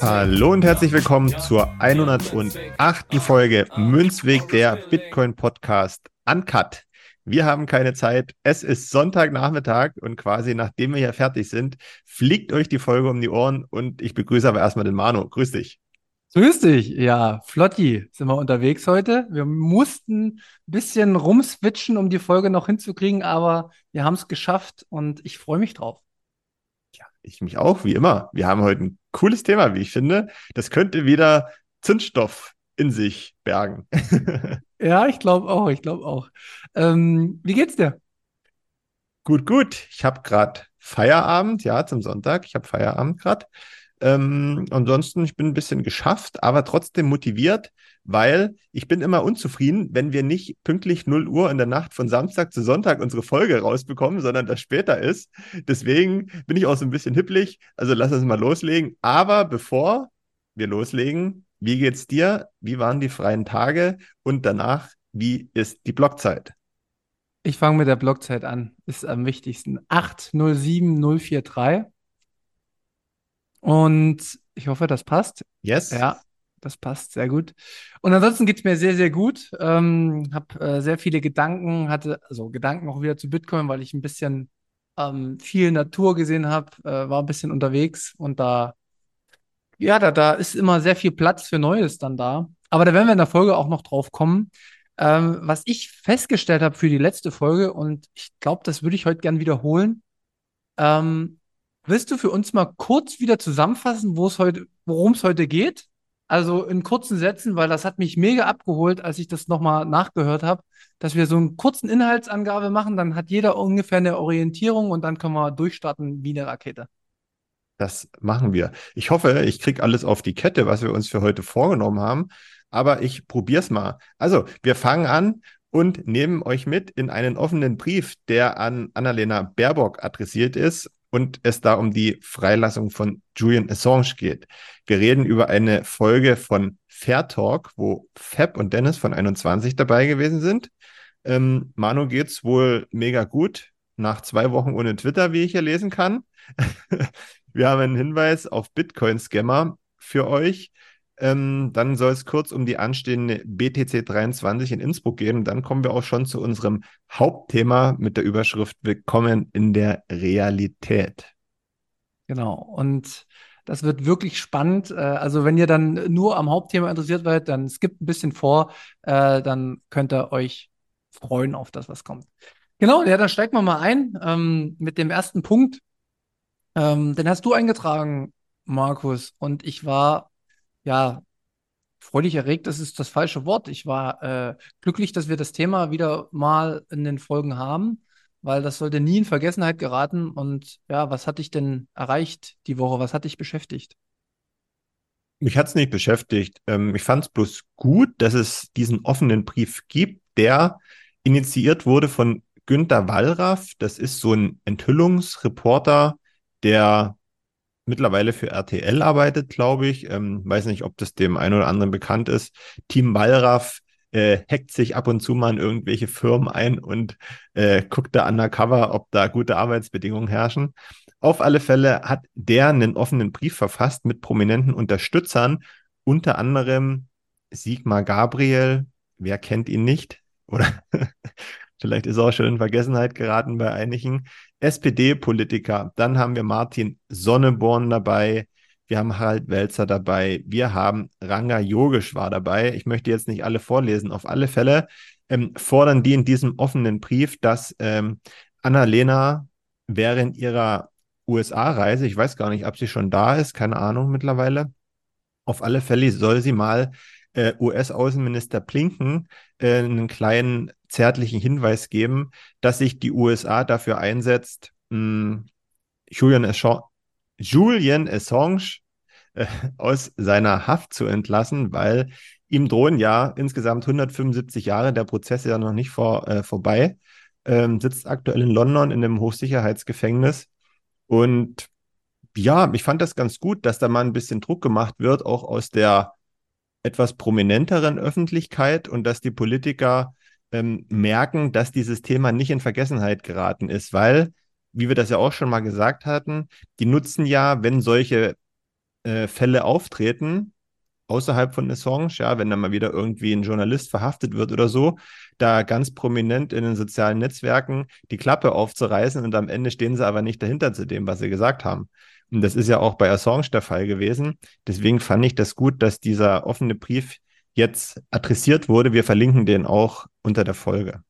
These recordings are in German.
Hallo und herzlich willkommen zur 108. Folge Münzweg der Bitcoin Podcast Uncut. Wir haben keine Zeit. Es ist Sonntagnachmittag und quasi nachdem wir hier fertig sind, fliegt euch die Folge um die Ohren und ich begrüße aber erstmal den Manu. Grüß dich. Grüß dich, ja, Flotti, sind wir unterwegs heute. Wir mussten ein bisschen rumswitchen, um die Folge noch hinzukriegen, aber wir haben es geschafft und ich freue mich drauf. Ich mich auch, wie immer. Wir haben heute ein cooles Thema, wie ich finde. Das könnte wieder Zündstoff in sich bergen. Ja, ich glaube auch, ich glaube auch. Ähm, wie geht's dir? Gut, gut. Ich habe gerade Feierabend, ja, zum Sonntag. Ich habe Feierabend gerade. Ähm, ansonsten, ich bin ein bisschen geschafft, aber trotzdem motiviert, weil ich bin immer unzufrieden, wenn wir nicht pünktlich 0 Uhr in der Nacht von Samstag zu Sonntag unsere Folge rausbekommen, sondern das später ist. Deswegen bin ich auch so ein bisschen hipplig. Also lass uns mal loslegen. Aber bevor wir loslegen, wie geht's dir? Wie waren die freien Tage? Und danach, wie ist die Blockzeit? Ich fange mit der Blockzeit an. Ist am wichtigsten. 807043. Und ich hoffe, das passt. Yes. Ja, das passt sehr gut. Und ansonsten geht es mir sehr, sehr gut. Ähm, habe äh, sehr viele Gedanken, hatte also Gedanken auch wieder zu Bitcoin, weil ich ein bisschen ähm, viel Natur gesehen habe, äh, war ein bisschen unterwegs und da, ja, da, da ist immer sehr viel Platz für Neues dann da. Aber da werden wir in der Folge auch noch drauf kommen. Ähm, was ich festgestellt habe für die letzte Folge, und ich glaube, das würde ich heute gern wiederholen. Ähm, willst du für uns mal kurz wieder zusammenfassen, wo es heute, worum es heute geht? Also in kurzen Sätzen, weil das hat mich mega abgeholt, als ich das nochmal nachgehört habe, dass wir so einen kurzen Inhaltsangabe machen, dann hat jeder ungefähr eine Orientierung und dann können wir durchstarten wie eine Rakete. Das machen wir. Ich hoffe, ich kriege alles auf die Kette, was wir uns für heute vorgenommen haben. Aber ich probiere es mal. Also, wir fangen an und nehmen euch mit in einen offenen Brief, der an Annalena Baerbock adressiert ist und es da um die Freilassung von Julian Assange geht. Wir reden über eine Folge von Fair Talk, wo Fab und Dennis von 21 dabei gewesen sind. Ähm, Manu geht's wohl mega gut. Nach zwei Wochen ohne Twitter, wie ich hier lesen kann. Wir haben einen Hinweis auf Bitcoin-Scammer für euch. Ähm, dann soll es kurz um die anstehende BTC 23 in Innsbruck gehen. Dann kommen wir auch schon zu unserem Hauptthema mit der Überschrift Willkommen in der Realität. Genau. Und das wird wirklich spannend. Äh, Also wenn ihr dann nur am Hauptthema interessiert seid, dann skippt ein bisschen vor. Äh, Dann könnt ihr euch freuen auf das, was kommt. Genau, ja, dann steigen wir mal ein ähm, mit dem ersten Punkt. Ähm, den hast du eingetragen, Markus. Und ich war, ja, freudig erregt, das ist das falsche Wort. Ich war äh, glücklich, dass wir das Thema wieder mal in den Folgen haben, weil das sollte nie in Vergessenheit geraten. Und ja, was hat dich denn erreicht die Woche? Was hat dich beschäftigt? Mich hat es nicht beschäftigt. Ähm, ich fand es bloß gut, dass es diesen offenen Brief gibt, der initiiert wurde von Günter Wallraff. Das ist so ein Enthüllungsreporter, der mittlerweile für RTL arbeitet, glaube ich. Ähm, weiß nicht, ob das dem einen oder anderen bekannt ist. Team Wallraff äh, hackt sich ab und zu mal in irgendwelche Firmen ein und äh, guckt da undercover, ob da gute Arbeitsbedingungen herrschen. Auf alle Fälle hat der einen offenen Brief verfasst mit prominenten Unterstützern, unter anderem Sigmar Gabriel. Wer kennt ihn nicht? Oder vielleicht ist auch schon in Vergessenheit geraten bei einigen. SPD-Politiker. Dann haben wir Martin Sonneborn dabei. Wir haben Harald Welzer dabei. Wir haben Ranga Yogeshwar dabei. Ich möchte jetzt nicht alle vorlesen. Auf alle Fälle ähm, fordern die in diesem offenen Brief, dass ähm, Annalena während ihrer USA-Reise, ich weiß gar nicht, ob sie schon da ist, keine Ahnung mittlerweile, auf alle Fälle soll sie mal äh, US-Außenminister Blinken äh, einen kleinen zärtlichen Hinweis geben, dass sich die USA dafür einsetzt, mh, Julian Assange, Julian Assange äh, aus seiner Haft zu entlassen, weil ihm drohen ja insgesamt 175 Jahre, der Prozess ist ja noch nicht vor, äh, vorbei, ähm, sitzt aktuell in London in einem Hochsicherheitsgefängnis. Und ja, ich fand das ganz gut, dass da mal ein bisschen Druck gemacht wird, auch aus der etwas prominenteren Öffentlichkeit und dass die Politiker ähm, merken, dass dieses Thema nicht in Vergessenheit geraten ist, weil, wie wir das ja auch schon mal gesagt hatten, die nutzen ja, wenn solche äh, Fälle auftreten, außerhalb von Assange, ja, wenn da mal wieder irgendwie ein Journalist verhaftet wird oder so, da ganz prominent in den sozialen Netzwerken die Klappe aufzureißen und am Ende stehen sie aber nicht dahinter zu dem, was sie gesagt haben. Und das ist ja auch bei Assange der Fall gewesen. Deswegen fand ich das gut, dass dieser offene Brief jetzt adressiert wurde. Wir verlinken den auch unter der Folge.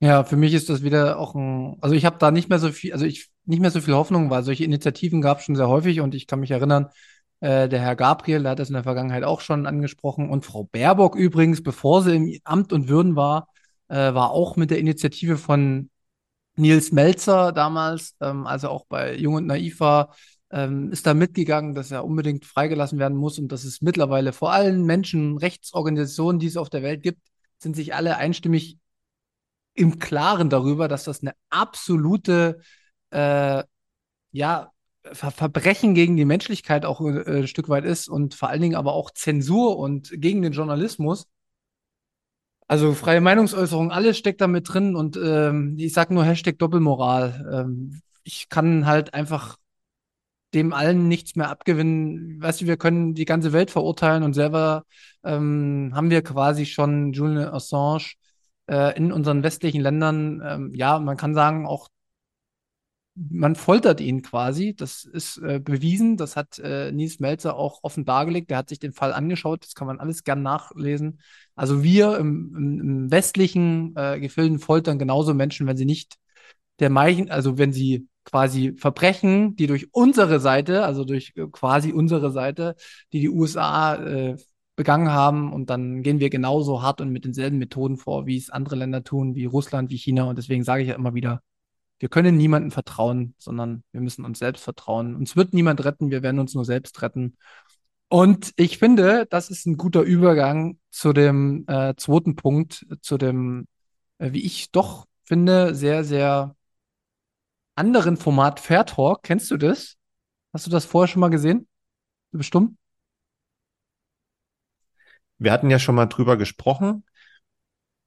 Ja, für mich ist das wieder auch ein, also ich habe da nicht mehr so viel, also ich nicht mehr so viel Hoffnung, weil solche Initiativen gab es schon sehr häufig und ich kann mich erinnern, äh, der Herr Gabriel, der hat das in der Vergangenheit auch schon angesprochen und Frau Baerbock übrigens, bevor sie im Amt und Würden war, äh, war auch mit der Initiative von Nils Melzer damals, ähm, also auch bei Jung und Naiv war, ähm, ist da mitgegangen, dass er unbedingt freigelassen werden muss und dass es mittlerweile vor allen Menschenrechtsorganisationen, die es auf der Welt gibt, sind sich alle einstimmig im Klaren darüber, dass das eine absolute äh, ja, Ver Verbrechen gegen die Menschlichkeit auch äh, ein Stück weit ist und vor allen Dingen aber auch Zensur und gegen den Journalismus. Also freie Meinungsäußerung, alles steckt da mit drin und ähm, ich sage nur Hashtag Doppelmoral. Ähm, ich kann halt einfach dem allen nichts mehr abgewinnen. Weißt du, wir können die ganze Welt verurteilen und selber ähm, haben wir quasi schon Julian Assange äh, in unseren westlichen Ländern, ähm, ja, man kann sagen, auch man foltert ihn quasi. Das ist äh, bewiesen. Das hat äh, Nies Melzer auch offen dargelegt. Der hat sich den Fall angeschaut. Das kann man alles gern nachlesen. Also wir im, im, im westlichen äh, Gefilden foltern genauso Menschen, wenn sie nicht der Meichen, also wenn sie quasi Verbrechen, die durch unsere Seite, also durch äh, quasi unsere Seite, die die USA äh, begangen haben. Und dann gehen wir genauso hart und mit denselben Methoden vor, wie es andere Länder tun, wie Russland, wie China. Und deswegen sage ich ja immer wieder, wir können niemandem vertrauen, sondern wir müssen uns selbst vertrauen. Uns wird niemand retten, wir werden uns nur selbst retten. Und ich finde, das ist ein guter Übergang zu dem äh, zweiten Punkt, zu dem, äh, wie ich doch finde, sehr, sehr anderen Format Fair Talk. Kennst du das? Hast du das vorher schon mal gesehen? Bestimmt. Wir hatten ja schon mal drüber gesprochen.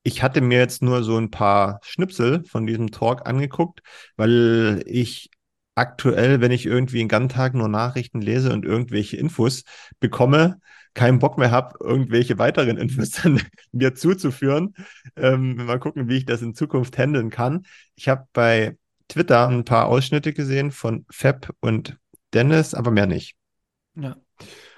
Ich hatte mir jetzt nur so ein paar Schnipsel von diesem Talk angeguckt, weil ich aktuell, wenn ich irgendwie den ganzen Tag nur Nachrichten lese und irgendwelche Infos bekomme, keinen Bock mehr habe, irgendwelche weiteren Infos dann mir zuzuführen. Ähm, mal gucken, wie ich das in Zukunft handeln kann. Ich habe bei Twitter ein paar Ausschnitte gesehen von Fab und Dennis, aber mehr nicht. Ja.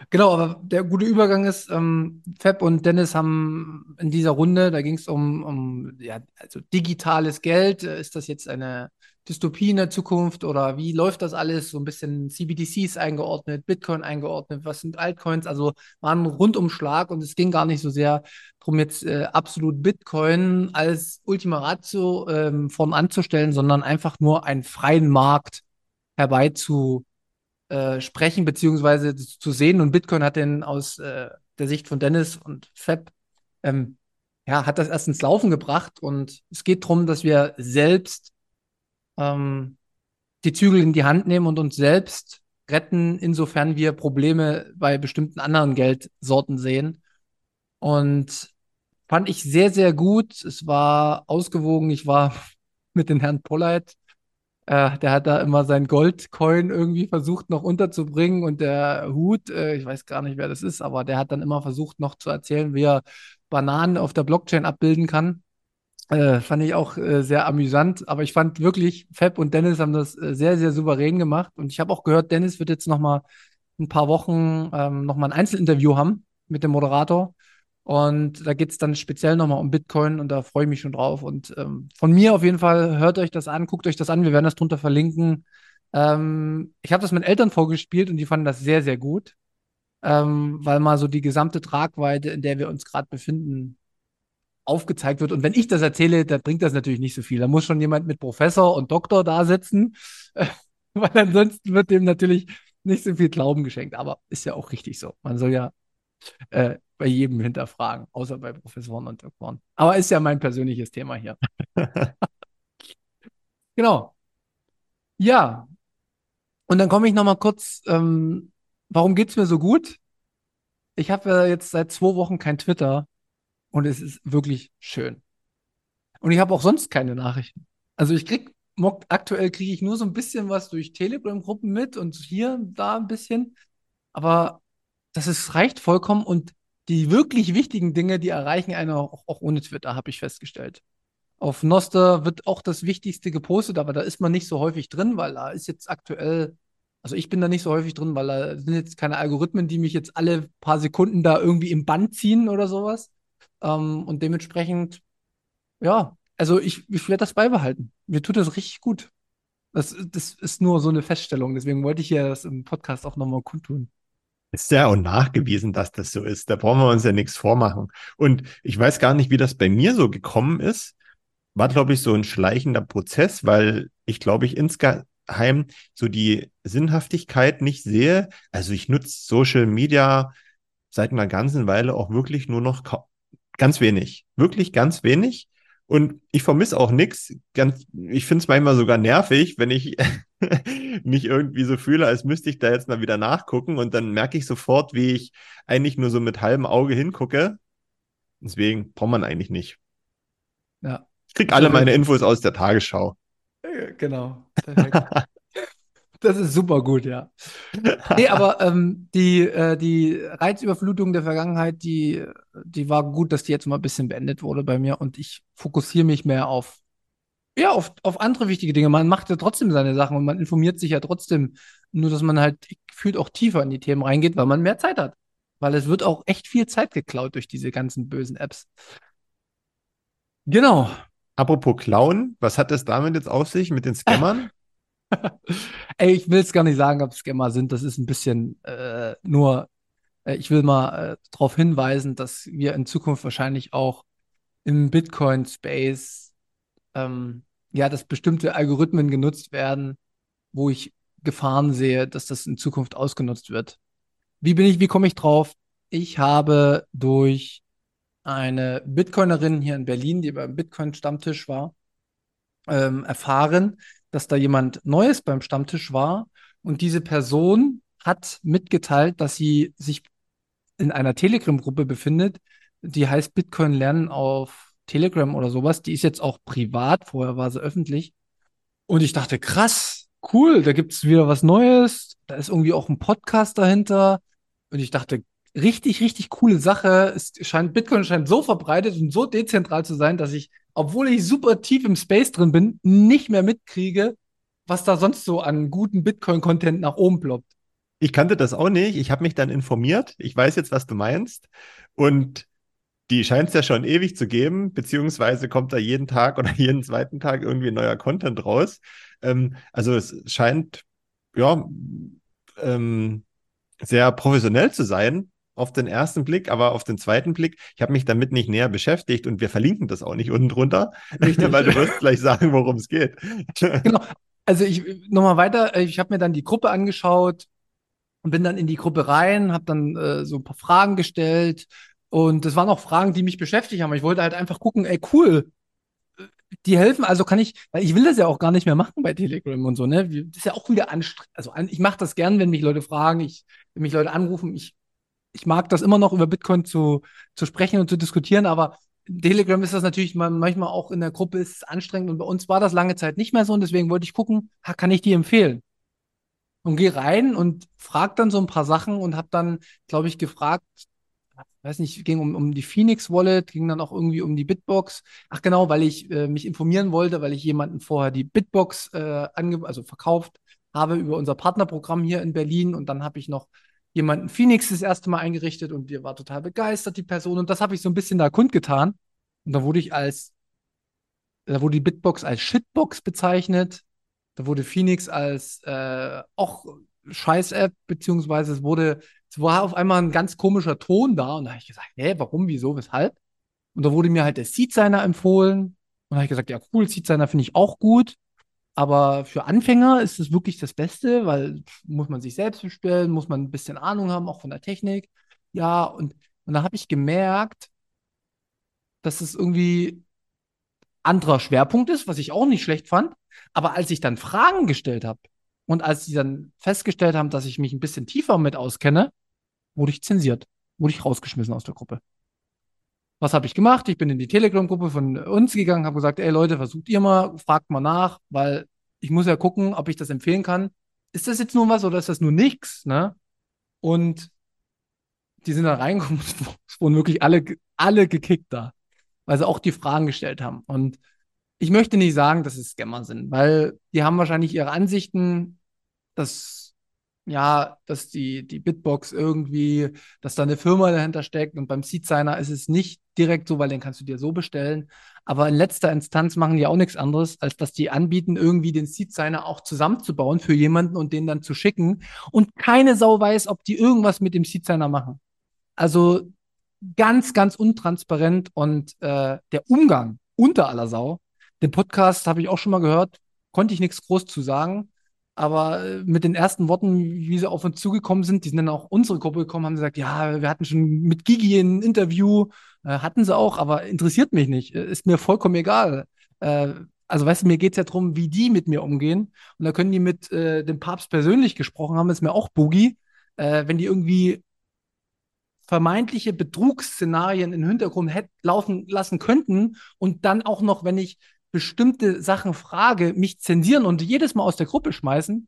Genau, aber der gute Übergang ist, ähm, Fab und Dennis haben in dieser Runde, da ging es um, um ja, also digitales Geld. Ist das jetzt eine Dystopie in der Zukunft oder wie läuft das alles? So ein bisschen CBDCs eingeordnet, Bitcoin eingeordnet, was sind Altcoins? Also war ein Rundumschlag und es ging gar nicht so sehr darum, jetzt äh, absolut Bitcoin als Ultima Ratio ähm, vorn anzustellen, sondern einfach nur einen freien Markt herbeizu äh, beziehungsweise zu sehen. Und Bitcoin hat den aus äh, der Sicht von Dennis und Fab, ähm, ja, hat das erst ins Laufen gebracht. Und es geht darum, dass wir selbst ähm, die Zügel in die Hand nehmen und uns selbst retten, insofern wir Probleme bei bestimmten anderen Geldsorten sehen. Und fand ich sehr, sehr gut. Es war ausgewogen. Ich war mit den Herrn Polleit äh, der hat da immer sein Goldcoin irgendwie versucht noch unterzubringen und der Hut, äh, ich weiß gar nicht, wer das ist, aber der hat dann immer versucht noch zu erzählen, wie er Bananen auf der Blockchain abbilden kann. Äh, fand ich auch äh, sehr amüsant, aber ich fand wirklich, Fab und Dennis haben das äh, sehr, sehr souverän gemacht und ich habe auch gehört, Dennis wird jetzt noch mal ein paar Wochen ähm, noch mal ein Einzelinterview haben mit dem Moderator und da geht es dann speziell nochmal um Bitcoin und da freue ich mich schon drauf. Und ähm, von mir auf jeden Fall, hört euch das an, guckt euch das an, wir werden das drunter verlinken. Ähm, ich habe das mit Eltern vorgespielt und die fanden das sehr, sehr gut, ähm, weil mal so die gesamte Tragweite, in der wir uns gerade befinden, aufgezeigt wird. Und wenn ich das erzähle, dann bringt das natürlich nicht so viel. Da muss schon jemand mit Professor und Doktor da sitzen. weil ansonsten wird dem natürlich nicht so viel Glauben geschenkt. Aber ist ja auch richtig so. Man soll ja äh, bei jedem hinterfragen, außer bei Professoren und Doktoren. Aber ist ja mein persönliches Thema hier. genau. Ja. Und dann komme ich noch mal kurz, ähm, warum geht es mir so gut? Ich habe ja jetzt seit zwei Wochen kein Twitter und es ist wirklich schön. Und ich habe auch sonst keine Nachrichten. Also ich krieg aktuell kriege ich nur so ein bisschen was durch Telegram-Gruppen mit und hier da ein bisschen. Aber das ist, reicht vollkommen und die wirklich wichtigen Dinge, die erreichen einen auch, auch ohne Twitter, habe ich festgestellt. Auf Noster wird auch das Wichtigste gepostet, aber da ist man nicht so häufig drin, weil da ist jetzt aktuell, also ich bin da nicht so häufig drin, weil da sind jetzt keine Algorithmen, die mich jetzt alle paar Sekunden da irgendwie im Band ziehen oder sowas. Ähm, und dementsprechend, ja, also ich, ich werde das beibehalten. Mir tut das richtig gut. Das, das ist nur so eine Feststellung. Deswegen wollte ich ja das im Podcast auch nochmal kundtun. Ist ja auch nachgewiesen, dass das so ist. Da brauchen wir uns ja nichts vormachen. Und ich weiß gar nicht, wie das bei mir so gekommen ist. War, glaube ich, so ein schleichender Prozess, weil ich, glaube ich, insgeheim so die Sinnhaftigkeit nicht sehe. Also ich nutze Social Media seit einer ganzen Weile auch wirklich nur noch ganz wenig. Wirklich ganz wenig. Und ich vermisse auch nichts. Ganz, ich finde es manchmal sogar nervig, wenn ich mich irgendwie so fühle, als müsste ich da jetzt mal wieder nachgucken. Und dann merke ich sofort, wie ich eigentlich nur so mit halbem Auge hingucke. Deswegen braucht man eigentlich nicht. Ja. Ich kriege alle meine Infos aus der Tagesschau. Genau. Das ist super gut, ja. Nee, aber ähm, die, äh, die Reizüberflutung der Vergangenheit, die, die war gut, dass die jetzt mal ein bisschen beendet wurde bei mir und ich fokussiere mich mehr auf, ja, auf, auf andere wichtige Dinge. Man macht ja trotzdem seine Sachen und man informiert sich ja trotzdem, nur dass man halt gefühlt auch tiefer in die Themen reingeht, weil man mehr Zeit hat. Weil es wird auch echt viel Zeit geklaut durch diese ganzen bösen Apps. Genau. Apropos Klauen, was hat das damit jetzt auf sich mit den Scammern? Ey, ich will es gar nicht sagen, ob es Scammer sind. Das ist ein bisschen äh, nur, äh, ich will mal äh, darauf hinweisen, dass wir in Zukunft wahrscheinlich auch im Bitcoin-Space, ähm, ja, dass bestimmte Algorithmen genutzt werden, wo ich Gefahren sehe, dass das in Zukunft ausgenutzt wird. Wie bin ich, wie komme ich drauf? Ich habe durch eine Bitcoinerin hier in Berlin, die beim Bitcoin-Stammtisch war, ähm, erfahren, dass da jemand Neues beim Stammtisch war und diese Person hat mitgeteilt, dass sie sich in einer Telegram-Gruppe befindet, die heißt Bitcoin lernen auf Telegram oder sowas. Die ist jetzt auch privat, vorher war sie öffentlich. Und ich dachte, krass, cool, da gibt es wieder was Neues. Da ist irgendwie auch ein Podcast dahinter. Und ich dachte, richtig, richtig coole Sache. Es scheint, Bitcoin scheint so verbreitet und so dezentral zu sein, dass ich obwohl ich super tief im Space drin bin, nicht mehr mitkriege, was da sonst so an guten Bitcoin-Content nach oben ploppt. Ich kannte das auch nicht. Ich habe mich dann informiert. Ich weiß jetzt, was du meinst. Und die scheint es ja schon ewig zu geben, beziehungsweise kommt da jeden Tag oder jeden zweiten Tag irgendwie neuer Content raus. Ähm, also es scheint ja ähm, sehr professionell zu sein auf den ersten Blick, aber auf den zweiten Blick, ich habe mich damit nicht näher beschäftigt und wir verlinken das auch nicht unten drunter, Richtig. weil du wirst gleich sagen, worum es geht. Genau. Also ich nochmal weiter, ich habe mir dann die Gruppe angeschaut und bin dann in die Gruppe rein, habe dann äh, so ein paar Fragen gestellt und das waren auch Fragen, die mich beschäftigt haben. Ich wollte halt einfach gucken, ey cool, die helfen, also kann ich, weil ich will das ja auch gar nicht mehr machen bei Telegram und so, ne? Das ist ja auch wieder anstrengend. Also ich mache das gern, wenn mich Leute fragen, ich, wenn mich Leute anrufen, ich ich mag das immer noch über Bitcoin zu, zu sprechen und zu diskutieren, aber Telegram ist das natürlich manchmal auch in der Gruppe ist anstrengend und bei uns war das lange Zeit nicht mehr so und deswegen wollte ich gucken, kann ich die empfehlen? Und gehe rein und frage dann so ein paar Sachen und habe dann, glaube ich, gefragt, weiß nicht, ging um, um die Phoenix Wallet, ging dann auch irgendwie um die Bitbox. Ach genau, weil ich äh, mich informieren wollte, weil ich jemanden vorher die Bitbox äh, also verkauft habe über unser Partnerprogramm hier in Berlin und dann habe ich noch jemanden Phoenix das erste Mal eingerichtet und die war total begeistert, die Person. Und das habe ich so ein bisschen da kundgetan. Und da wurde ich als, da wurde die Bitbox als Shitbox bezeichnet. Da wurde Phoenix als äh, auch Scheiß-App, beziehungsweise es wurde, es war auf einmal ein ganz komischer Ton da. Und da habe ich gesagt, hä, warum, wieso, weshalb? Und da wurde mir halt der Seed Signer empfohlen. Und da habe ich gesagt, ja, cool, Seed Signer finde ich auch gut. Aber für Anfänger ist es wirklich das Beste, weil muss man sich selbst bestellen, muss man ein bisschen Ahnung haben, auch von der Technik. Ja, und, und da habe ich gemerkt, dass es irgendwie anderer Schwerpunkt ist, was ich auch nicht schlecht fand. Aber als ich dann Fragen gestellt habe und als sie dann festgestellt haben, dass ich mich ein bisschen tiefer mit auskenne, wurde ich zensiert, wurde ich rausgeschmissen aus der Gruppe. Was habe ich gemacht? Ich bin in die Telegram-Gruppe von uns gegangen, habe gesagt, ey Leute, versucht ihr mal, fragt mal nach, weil ich muss ja gucken, ob ich das empfehlen kann. Ist das jetzt nur was oder ist das nur nichts? Ne? Und die sind da reingekommen, es wurden wirklich alle, alle gekickt da, weil sie auch die Fragen gestellt haben. Und ich möchte nicht sagen, dass es Scammer sind, weil die haben wahrscheinlich ihre Ansichten, dass ja, dass die, die Bitbox irgendwie, dass da eine Firma dahinter steckt und beim Seed-Signer ist es nicht direkt so, weil den kannst du dir so bestellen. Aber in letzter Instanz machen die auch nichts anderes, als dass die anbieten, irgendwie den Seed-Signer auch zusammenzubauen für jemanden und den dann zu schicken. Und keine Sau weiß, ob die irgendwas mit dem Seed-Signer machen. Also ganz, ganz untransparent und äh, der Umgang unter aller Sau. Den Podcast habe ich auch schon mal gehört, konnte ich nichts groß zu sagen. Aber äh, mit den ersten Worten, wie sie auf uns zugekommen sind, die sind dann auch unsere Gruppe gekommen, haben gesagt, ja, wir hatten schon mit Gigi ein Interview, äh, hatten sie auch, aber interessiert mich nicht, äh, ist mir vollkommen egal. Äh, also weißt du, mir geht es ja darum, wie die mit mir umgehen. Und da können die mit äh, dem Papst persönlich gesprochen haben, ist mir auch Boogie. Äh, wenn die irgendwie vermeintliche Betrugsszenarien im Hintergrund hätte laufen lassen könnten und dann auch noch, wenn ich bestimmte Sachen frage, mich zensieren und jedes Mal aus der Gruppe schmeißen,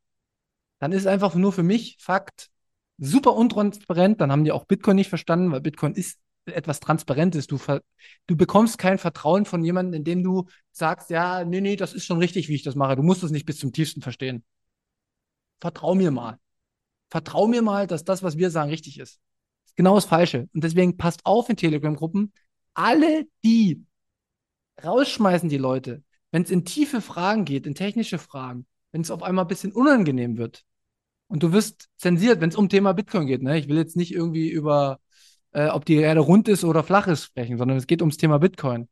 dann ist es einfach nur für mich Fakt super untransparent. Dann haben die auch Bitcoin nicht verstanden, weil Bitcoin ist etwas Transparentes. Du, du bekommst kein Vertrauen von jemandem, indem du sagst, ja, nee, nee, das ist schon richtig, wie ich das mache. Du musst es nicht bis zum tiefsten verstehen. Vertrau mir mal. Vertrau mir mal, dass das, was wir sagen, richtig ist. Genau das Falsche. Und deswegen passt auf in Telegram-Gruppen. Alle, die rausschmeißen die Leute, wenn es in tiefe Fragen geht, in technische Fragen, wenn es auf einmal ein bisschen unangenehm wird und du wirst zensiert, wenn es um Thema Bitcoin geht. Ne? Ich will jetzt nicht irgendwie über, äh, ob die Erde rund ist oder flach ist sprechen, sondern es geht ums Thema Bitcoin.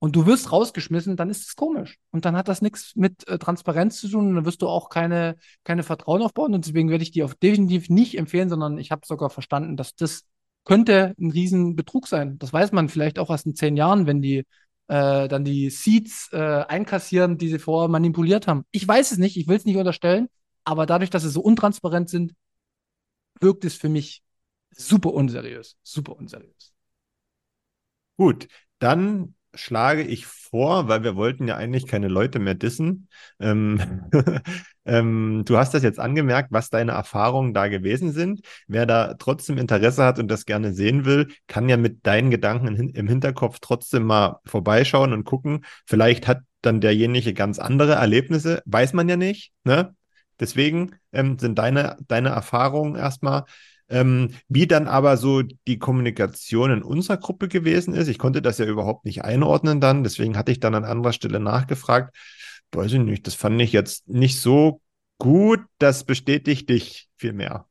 Und du wirst rausgeschmissen, dann ist es komisch. Und dann hat das nichts mit äh, Transparenz zu tun und dann wirst du auch keine, keine Vertrauen aufbauen. Und deswegen werde ich dir auch definitiv nicht empfehlen, sondern ich habe sogar verstanden, dass das könnte ein Riesenbetrug sein. Das weiß man vielleicht auch erst in zehn Jahren, wenn die äh, dann die Seeds äh, einkassieren, die sie vorher manipuliert haben. Ich weiß es nicht, ich will es nicht unterstellen, aber dadurch, dass sie so untransparent sind, wirkt es für mich super unseriös. Super unseriös. Gut, dann schlage ich vor, weil wir wollten ja eigentlich keine Leute mehr dissen. Ähm, ähm, du hast das jetzt angemerkt, was deine Erfahrungen da gewesen sind. Wer da trotzdem Interesse hat und das gerne sehen will, kann ja mit deinen Gedanken im Hinterkopf trotzdem mal vorbeischauen und gucken. Vielleicht hat dann derjenige ganz andere Erlebnisse, weiß man ja nicht. Ne? Deswegen ähm, sind deine, deine Erfahrungen erstmal ähm, wie dann aber so die Kommunikation in unserer Gruppe gewesen ist, ich konnte das ja überhaupt nicht einordnen dann, deswegen hatte ich dann an anderer Stelle nachgefragt. Weiß ich nicht, das fand ich jetzt nicht so gut, das bestätigt dich viel mehr.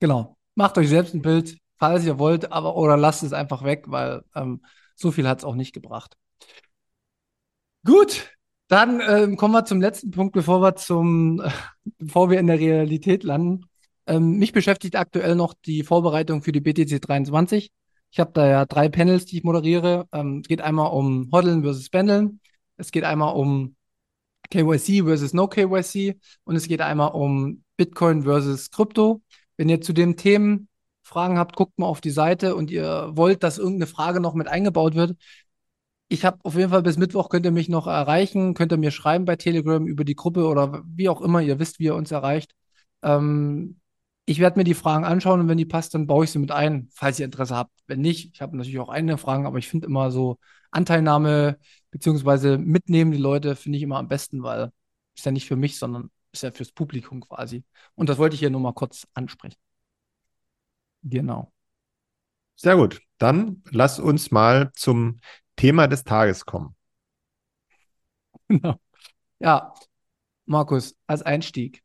Genau. Macht euch selbst ein Bild, falls ihr wollt, aber oder lasst es einfach weg, weil ähm, so viel hat es auch nicht gebracht. Gut, dann ähm, kommen wir zum letzten Punkt, bevor wir zum, äh, bevor wir in der Realität landen. Ähm, mich beschäftigt aktuell noch die Vorbereitung für die BTC 23. Ich habe da ja drei Panels, die ich moderiere. Ähm, es geht einmal um Hodeln versus Pendeln. Es geht einmal um KYC versus No KYC und es geht einmal um Bitcoin versus Krypto. Wenn ihr zu den Themen Fragen habt, guckt mal auf die Seite und ihr wollt, dass irgendeine Frage noch mit eingebaut wird. Ich habe auf jeden Fall bis Mittwoch könnt ihr mich noch erreichen, könnt ihr mir schreiben bei Telegram über die Gruppe oder wie auch immer. Ihr wisst, wie ihr uns erreicht. Ähm, ich werde mir die Fragen anschauen und wenn die passt, dann baue ich sie mit ein, falls ihr Interesse habt. Wenn nicht, ich habe natürlich auch eigene Fragen, aber ich finde immer so Anteilnahme beziehungsweise mitnehmen die Leute finde ich immer am besten, weil ist ja nicht für mich, sondern ist ja fürs Publikum quasi. Und das wollte ich hier nur mal kurz ansprechen. Genau. Sehr gut. Dann lass uns mal zum Thema des Tages kommen. Genau. Ja, Markus, als Einstieg.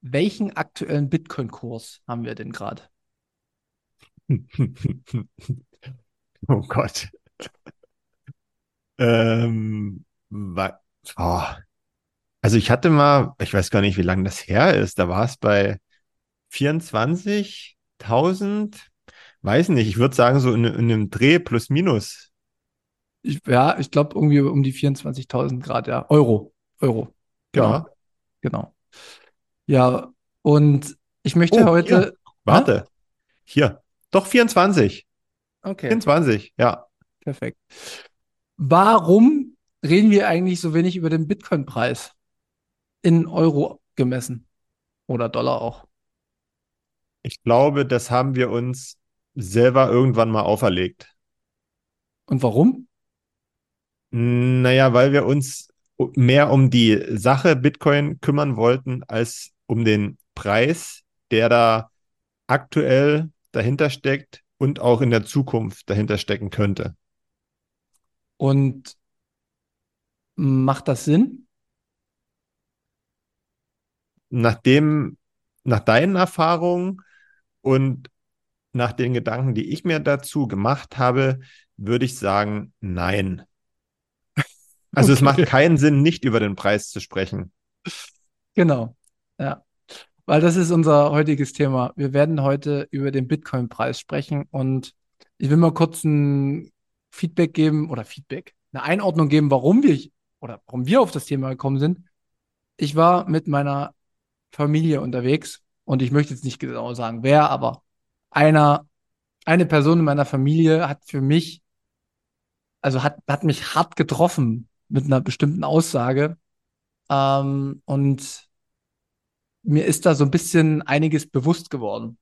Welchen aktuellen Bitcoin-Kurs haben wir denn gerade? oh Gott. ähm, oh. Also ich hatte mal, ich weiß gar nicht, wie lange das her ist, da war es bei 24.000, weiß nicht, ich würde sagen so in, in einem Dreh plus minus. Ich, ja, ich glaube irgendwie um die 24.000 Grad, ja. Euro. Euro. Genau. Ja. Genau. Ja, und ich möchte Oh, heute. hier. Warte. Hier. Doch 24. Okay, 24, ja. perfekt. Warum reden wir eigentlich so wenig über den Bitcoin-Preis? In Euro gemessen. Oder Dollar auch. Ich glaube, das haben wir uns selber irgendwann mal auferlegt. Und warum? Naja, weil wir uns mehr um die Sache Bitcoin kümmern wollten, als um den Preis, der da aktuell dahinter steckt und auch in der Zukunft dahinter stecken könnte. Und macht das Sinn? Nachdem, nach deinen Erfahrungen und nach den Gedanken, die ich mir dazu gemacht habe, würde ich sagen, nein. Also es Okay. macht keinen Sinn, nicht über den Preis zu sprechen. Genau. Ja. Weil das ist unser heutiges Thema. Wir werden heute über den Bitcoin-Preis sprechen und ich will mal kurz ein Feedback geben oder Feedback, eine Einordnung geben, warum wir oder warum wir auf das Thema gekommen sind. Ich war mit meiner Familie unterwegs und ich möchte jetzt nicht genau sagen, wer, aber einer, eine Person in meiner Familie hat für mich, also hat, hat mich hart getroffen mit einer bestimmten Aussage. Ähm, und mir ist da so ein bisschen einiges bewusst geworden.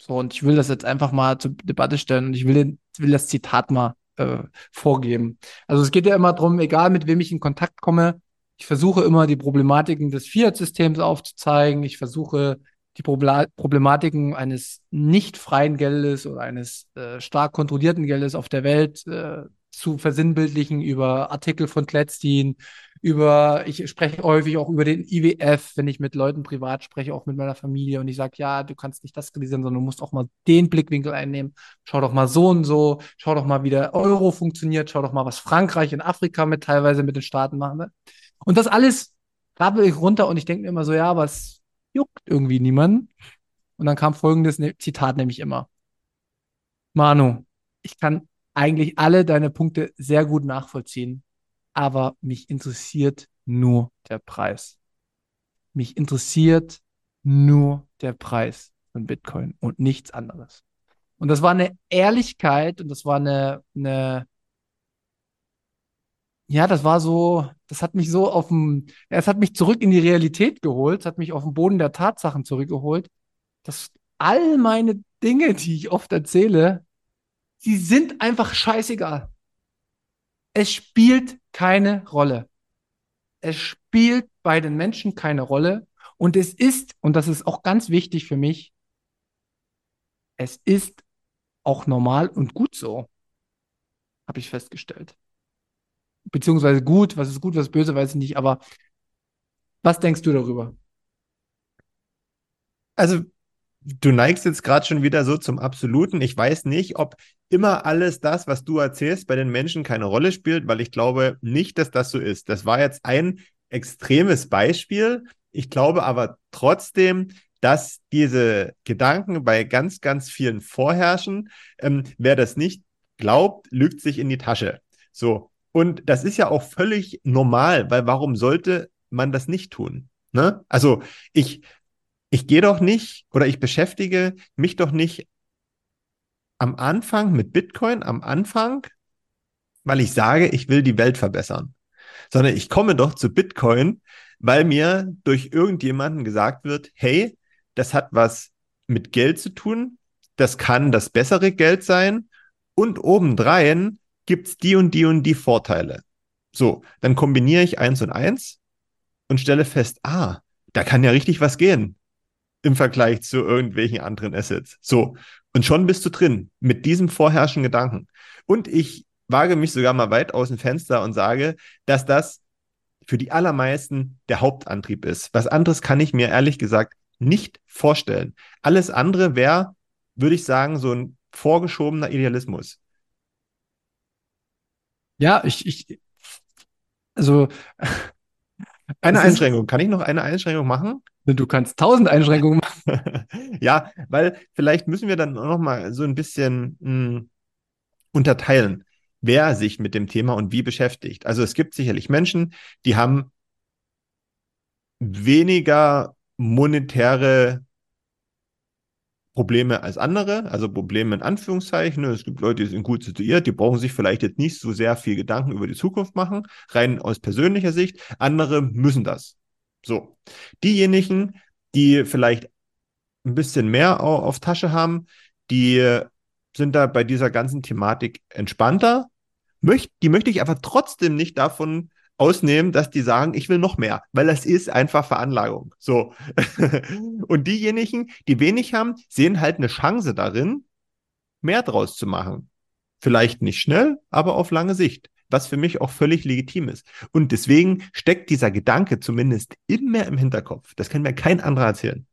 So, und ich will das jetzt einfach mal zur Debatte stellen und ich will, den, will das Zitat mal äh, vorgeben. Also es geht ja immer darum, egal mit wem ich in Kontakt komme, ich versuche immer die Problematiken des Fiat-Systems aufzuzeigen. Ich versuche die Problematiken eines nicht freien Geldes oder eines äh, stark kontrollierten Geldes auf der Welt äh, zu versinnbildlichen über Artikel von Kletztin, über, ich spreche häufig auch über den IWF, wenn ich mit Leuten privat spreche, auch mit meiner Familie und ich sage, ja, du kannst nicht das kritisieren, sondern du musst auch mal den Blickwinkel einnehmen. Schau doch mal so und so, schau doch mal, wie der Euro funktioniert, schau doch mal, was Frankreich in Afrika mit teilweise mit den Staaten machen. Ne? Und das alles rabbel ich runter und ich denke mir immer so, ja, aber es juckt irgendwie niemanden. Und dann kam folgendes ne Zitat nämlich immer. Manu, ich kann eigentlich alle deine Punkte sehr gut nachvollziehen, aber mich interessiert nur der Preis. Mich interessiert nur der Preis von Bitcoin und nichts anderes. Und das war eine Ehrlichkeit und das war eine, eine ja, das war so, das hat mich so auf dem, es hat mich zurück in die Realität geholt, es hat mich auf den Boden der Tatsachen zurückgeholt, dass all meine Dinge, die ich oft erzähle, die sind einfach scheißegal. Es spielt keine Rolle. Es spielt bei den Menschen keine Rolle. Und es ist, und das ist auch ganz wichtig für mich, es ist auch normal und gut so, habe ich festgestellt. Beziehungsweise gut, was ist gut, was ist böse, weiß ich nicht, aber was denkst du darüber? Also du neigst jetzt gerade schon wieder so zum Absoluten. Ich weiß nicht, ob immer alles das, was du erzählst, bei den Menschen keine Rolle spielt, weil ich glaube nicht, dass das so ist. Das war jetzt ein extremes Beispiel. Ich glaube aber trotzdem, dass diese Gedanken bei ganz, ganz vielen vorherrschen. Ähm, wer das nicht glaubt, lügt sich in die Tasche. So. Und das ist ja auch völlig normal, weil warum sollte man das nicht tun? Ne? Also ich, ich gehe doch nicht oder ich beschäftige mich doch nicht am Anfang mit Bitcoin, am Anfang, weil ich sage, ich will die Welt verbessern, sondern ich komme doch zu Bitcoin, weil mir durch irgendjemanden gesagt wird, hey, das hat was mit Geld zu tun, das kann das bessere Geld sein und obendrein gibt's die und die und die Vorteile. So, dann kombiniere ich eins und eins und stelle fest, ah, da kann ja richtig was gehen im Vergleich zu irgendwelchen anderen Assets. So, und schon bist du drin mit diesem vorherrschenden Gedanken. Und ich wage mich sogar mal weit aus dem Fenster und sage, dass das für die allermeisten der Hauptantrieb ist. Was anderes kann ich mir ehrlich gesagt nicht vorstellen. Alles andere wäre, würde ich sagen, so ein vorgeschobener Idealismus. Ja, ich, ich, also Eine Einschränkung. Kann ich noch eine Einschränkung machen? Du kannst tausend Einschränkungen machen. ja, weil vielleicht müssen wir dann noch mal so ein bisschen mh, unterteilen, wer sich mit dem Thema und wie beschäftigt. Also es gibt sicherlich Menschen, die haben weniger monetäre Probleme als andere, also Probleme in Anführungszeichen. Es gibt Leute, die sind gut situiert, die brauchen sich vielleicht jetzt nicht so sehr viel Gedanken über die Zukunft machen, rein aus persönlicher Sicht. Andere müssen das. So. Diejenigen, die vielleicht ein bisschen mehr au- auf Tasche haben, die sind da bei dieser ganzen Thematik entspannter. Möcht, die möchte ich aber trotzdem nicht davon ausnehmen, dass die sagen, ich will noch mehr, weil das ist einfach Veranlagung. So. Und diejenigen, die wenig haben, sehen halt eine Chance darin, mehr draus zu machen. Vielleicht nicht schnell, aber auf lange Sicht. Was für mich auch völlig legitim ist. Und deswegen steckt dieser Gedanke zumindest immer im Hinterkopf. Das kann mir kein anderer erzählen.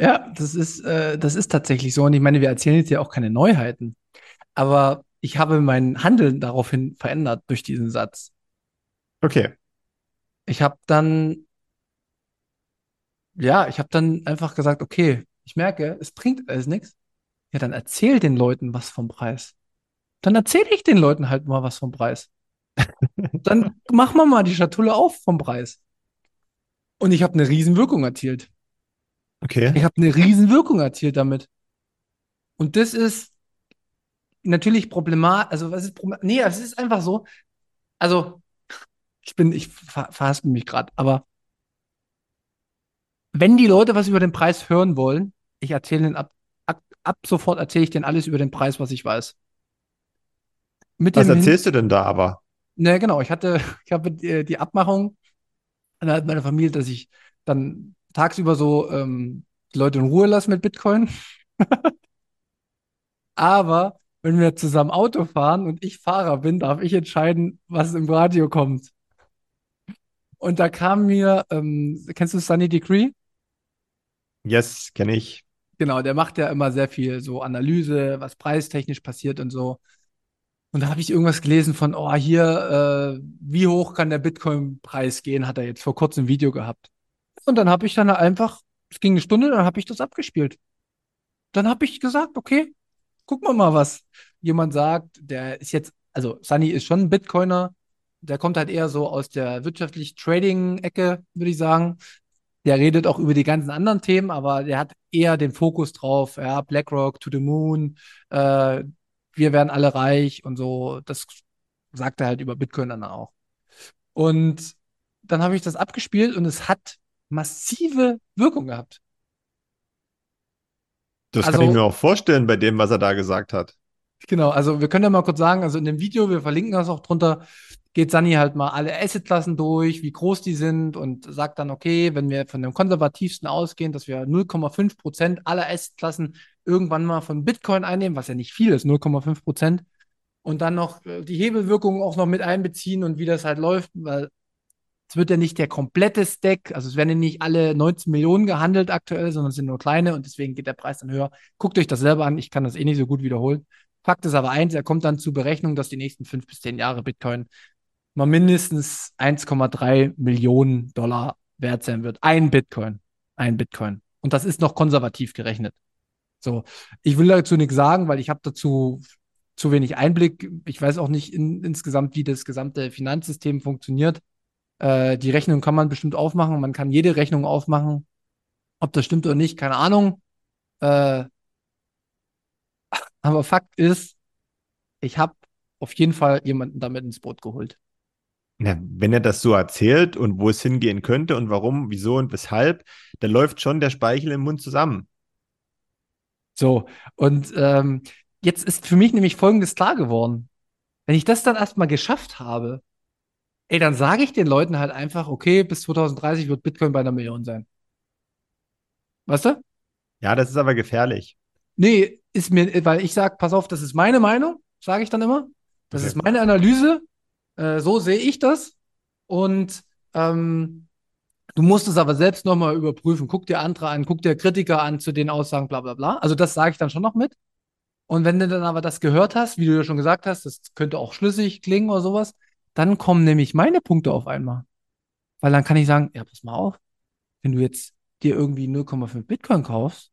Ja, das ist, äh, das ist tatsächlich so. Und ich meine, wir erzählen jetzt ja auch keine Neuheiten. Aber ich habe mein Handeln daraufhin verändert durch diesen Satz. Okay. Ich habe dann, ja, ich habe dann einfach gesagt, okay, ich merke, es bringt alles nichts. Ja, dann erzähl den Leuten was vom Preis. Dann erzähle ich den Leuten halt mal was vom Preis. Dann machen wir mal die Schatulle auf vom Preis. Und ich habe eine Riesenwirkung erzielt. Okay. Ich habe eine Riesenwirkung erzielt damit. Und das ist natürlich problematisch. Also, was ist Problem? Nee, es ist einfach so. Also, ich bin, ich ver verhaspel mich gerade, aber wenn die Leute was über den Preis hören wollen, ich erzähle ihnen ab, ab, ab sofort erzähle ich denen alles über den Preis, was ich weiß. Was erzählst du denn da aber? Ne, genau. Ich hatte, ich habe die, die Abmachung innerhalb meiner Familie, dass ich dann tagsüber so ähm, die Leute in Ruhe lasse mit Bitcoin. Aber wenn wir zusammen Auto fahren und ich Fahrer bin, darf ich entscheiden, was im Radio kommt. Und da kam mir, ähm, kennst du Sunny Decree? Yes, kenne ich. Genau, der macht ja immer sehr viel so Analyse, was preistechnisch passiert und so. Und da habe ich irgendwas gelesen von, oh, hier, äh, wie hoch kann der Bitcoin-Preis gehen, hat er jetzt vor kurzem ein Video gehabt. Und dann habe ich dann einfach, es ging eine Stunde, dann habe ich das abgespielt. Dann habe ich gesagt, okay, gucken wir mal, was jemand sagt. Der ist jetzt, also Sunny ist schon ein Bitcoiner, der kommt halt eher so aus der wirtschaftlich Trading-Ecke, würde ich sagen. Der redet auch über die ganzen anderen Themen, aber der hat eher den Fokus drauf, ja, BlackRock to the Moon, äh, wir werden alle reich und so. Das sagt er halt über Bitcoin dann auch. Und dann habe ich das abgespielt und es hat massive Wirkung gehabt. Das Also- kann ich mir auch vorstellen bei dem, was er da gesagt hat. Genau, also wir können ja mal kurz sagen, also in dem Video, wir verlinken das auch drunter, geht Sunny halt mal alle Assetklassen durch, wie groß die sind und sagt dann, okay, wenn wir von dem konservativsten ausgehen, dass wir 0,5 Prozent aller Assetklassen irgendwann mal von Bitcoin einnehmen, was ja nicht viel ist, 0,5 Prozent, und dann noch die Hebelwirkung auch noch mit einbeziehen und wie das halt läuft, weil es wird ja nicht der komplette Stack, also es werden ja nicht alle 19 Millionen gehandelt aktuell, sondern es sind nur kleine und deswegen geht der Preis dann höher. Guckt euch das selber an, ich kann das eh nicht so gut wiederholen. Fakt ist aber eins, er kommt dann zur Berechnung, dass die nächsten fünf bis zehn Jahre Bitcoin mal mindestens 1,3 Millionen Dollar wert sein wird. Ein Bitcoin. Ein Bitcoin. Und das ist noch konservativ gerechnet. So, ich will dazu nichts sagen, weil ich habe dazu zu wenig Einblick. Ich weiß auch nicht in, insgesamt, wie das gesamte Finanzsystem funktioniert. Äh, die Rechnung kann man bestimmt aufmachen. Man kann jede Rechnung aufmachen. Ob das stimmt oder nicht, keine Ahnung. Äh, aber Fakt ist, ich habe auf jeden Fall jemanden damit ins Boot geholt. Ja, wenn er das so erzählt und wo es hingehen könnte und warum, wieso und weshalb, dann läuft schon der Speichel im Mund zusammen. So, und ähm, jetzt ist für mich nämlich Folgendes klar geworden. Wenn ich das dann erstmal geschafft habe, ey, dann sage ich den Leuten halt einfach, okay, bis 2030 wird Bitcoin bei einer Million sein. Weißt du? Ja, das ist aber gefährlich. Nee, ist mir, weil ich sage, pass auf, das ist meine Meinung, sage ich dann immer. Das Okay. ist meine Analyse. Äh, so sehe ich das. Und ähm, du musst es aber selbst nochmal überprüfen. Guck dir andere an, guck dir Kritiker an zu den Aussagen, bla bla bla. Also das sage ich dann schon noch mit. Und wenn du dann aber das gehört hast, wie du ja schon gesagt hast, das könnte auch schlüssig klingen oder sowas, dann kommen nämlich meine Punkte auf einmal. Weil dann kann ich sagen, ja, pass mal auf, wenn du jetzt dir irgendwie 0,5 Bitcoin kaufst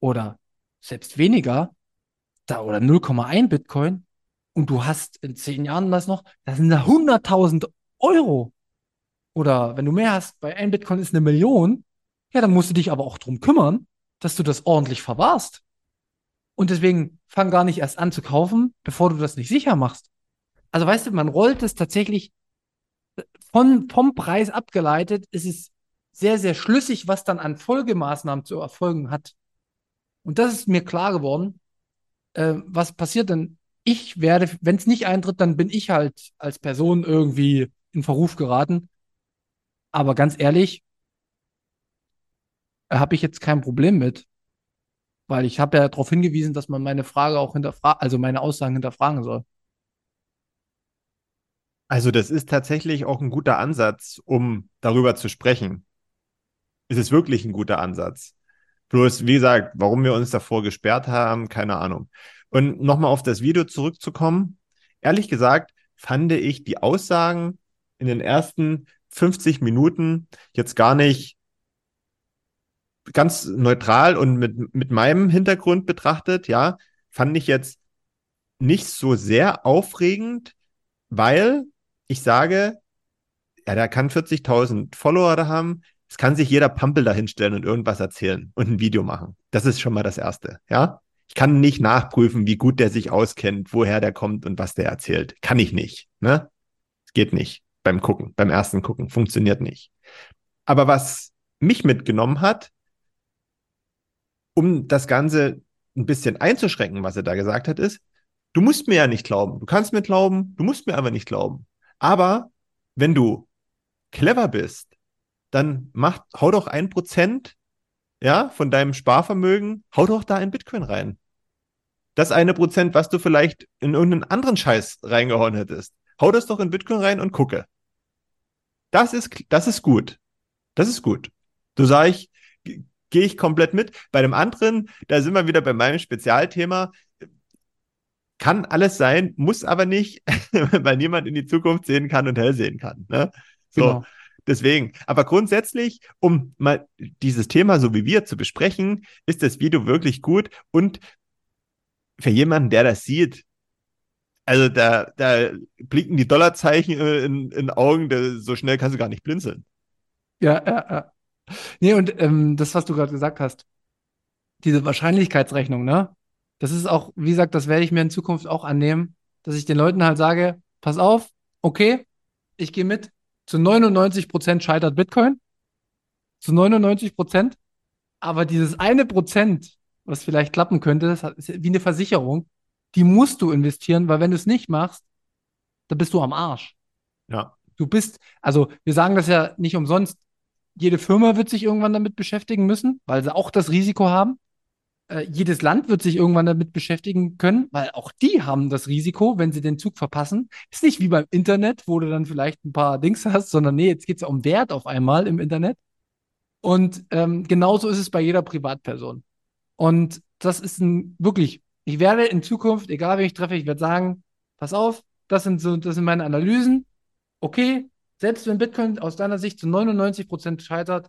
oder selbst weniger, da oder 0,1 Bitcoin und du hast in zehn Jahren das noch, das sind da 100.000 Euro. Oder wenn du mehr hast, bei ein Bitcoin ist eine Million, ja, dann musst du dich aber auch drum kümmern, dass du das ordentlich verwahrst. Und deswegen fang gar nicht erst an zu kaufen, bevor du das nicht sicher machst. Also weißt du, man rollt es tatsächlich von, vom Preis abgeleitet, ist es sehr, sehr schlüssig, was dann an Folgemaßnahmen zu erfolgen hat. Und das ist mir klar geworden. Äh, was passiert denn? Ich werde, wenn es nicht eintritt, dann bin ich halt als Person irgendwie in Verruf geraten. Aber ganz ehrlich, habe ich jetzt kein Problem mit. Weil ich habe ja darauf hingewiesen, dass man meine Frage auch hinterfragen, also meine Aussagen hinterfragen soll. Also das ist tatsächlich auch ein guter Ansatz, um darüber zu sprechen. Es ist wirklich ein guter Ansatz. Bloß, wie gesagt, warum wir uns davor gesperrt haben, keine Ahnung. Und nochmal auf das Video zurückzukommen. Ehrlich gesagt, fand ich die Aussagen in den ersten 50 Minuten jetzt gar nicht ganz neutral und mit, mit meinem Hintergrund betrachtet, ja, fand ich jetzt nicht so sehr aufregend, weil ich sage, ja, der kann 40.000 Follower da haben. Es kann sich jeder Pampel da hinstellen und irgendwas erzählen und ein Video machen. Das ist schon mal das Erste, ja. Ich kann nicht nachprüfen, wie gut der sich auskennt, woher der kommt und was der erzählt. Kann ich nicht, ne? Es geht nicht beim Gucken, beim ersten Gucken. Funktioniert nicht. Aber was mich mitgenommen hat, um das Ganze ein bisschen einzuschränken, was er da gesagt hat, ist, du musst mir ja nicht glauben. Du kannst mir glauben, du musst mir aber nicht glauben. Aber wenn du clever bist, dann mach, hau doch ein Prozent ja, von deinem Sparvermögen, hau doch da ein Bitcoin rein. Das eine Prozent, was du vielleicht in irgendeinen anderen Scheiß reingehauen hättest, hau das doch in Bitcoin rein und gucke. Das ist, das ist gut. Das ist gut. Du sag ich, gehe ich komplett mit. Bei dem anderen, da sind wir wieder bei meinem Spezialthema. Kann alles sein, muss aber nicht, weil niemand in die Zukunft sehen kann und hell sehen kann. Ne? So. Genau. Deswegen, aber grundsätzlich, um mal dieses Thema so wie wir zu besprechen, ist das Video wirklich gut und für jemanden, der das sieht, also da, da blicken die Dollarzeichen in, in Augen, da, so schnell kannst du gar nicht blinzeln. Ja, ja, ja. Nee, und ähm, das, was du gerade gesagt hast, diese Wahrscheinlichkeitsrechnung, ne? Das ist auch, wie gesagt, das werde ich mir in Zukunft auch annehmen, dass ich den Leuten halt sage, pass auf, okay, ich gehe mit, zu 99 Prozent scheitert Bitcoin, zu 99 Prozent, aber dieses eine Prozent, was vielleicht klappen könnte, das ist wie eine Versicherung, die musst du investieren, weil wenn du es nicht machst, dann bist du am Arsch. Ja. Du bist, also wir sagen das ja nicht umsonst, jede Firma wird sich irgendwann damit beschäftigen müssen, weil sie auch das Risiko haben. Äh, jedes Land wird sich irgendwann damit beschäftigen können, weil auch die haben das Risiko, wenn sie den Zug verpassen. Ist nicht wie beim Internet, wo du dann vielleicht ein paar Dings hast, sondern nee, jetzt geht es um Wert auf einmal im Internet. Und ähm, genauso ist es bei jeder Privatperson. Und das ist ein wirklich, ich werde in Zukunft, egal wen ich treffe, ich werde sagen, pass auf, das sind so, das sind meine Analysen. Okay, selbst wenn Bitcoin aus deiner Sicht zu 99 Prozent scheitert,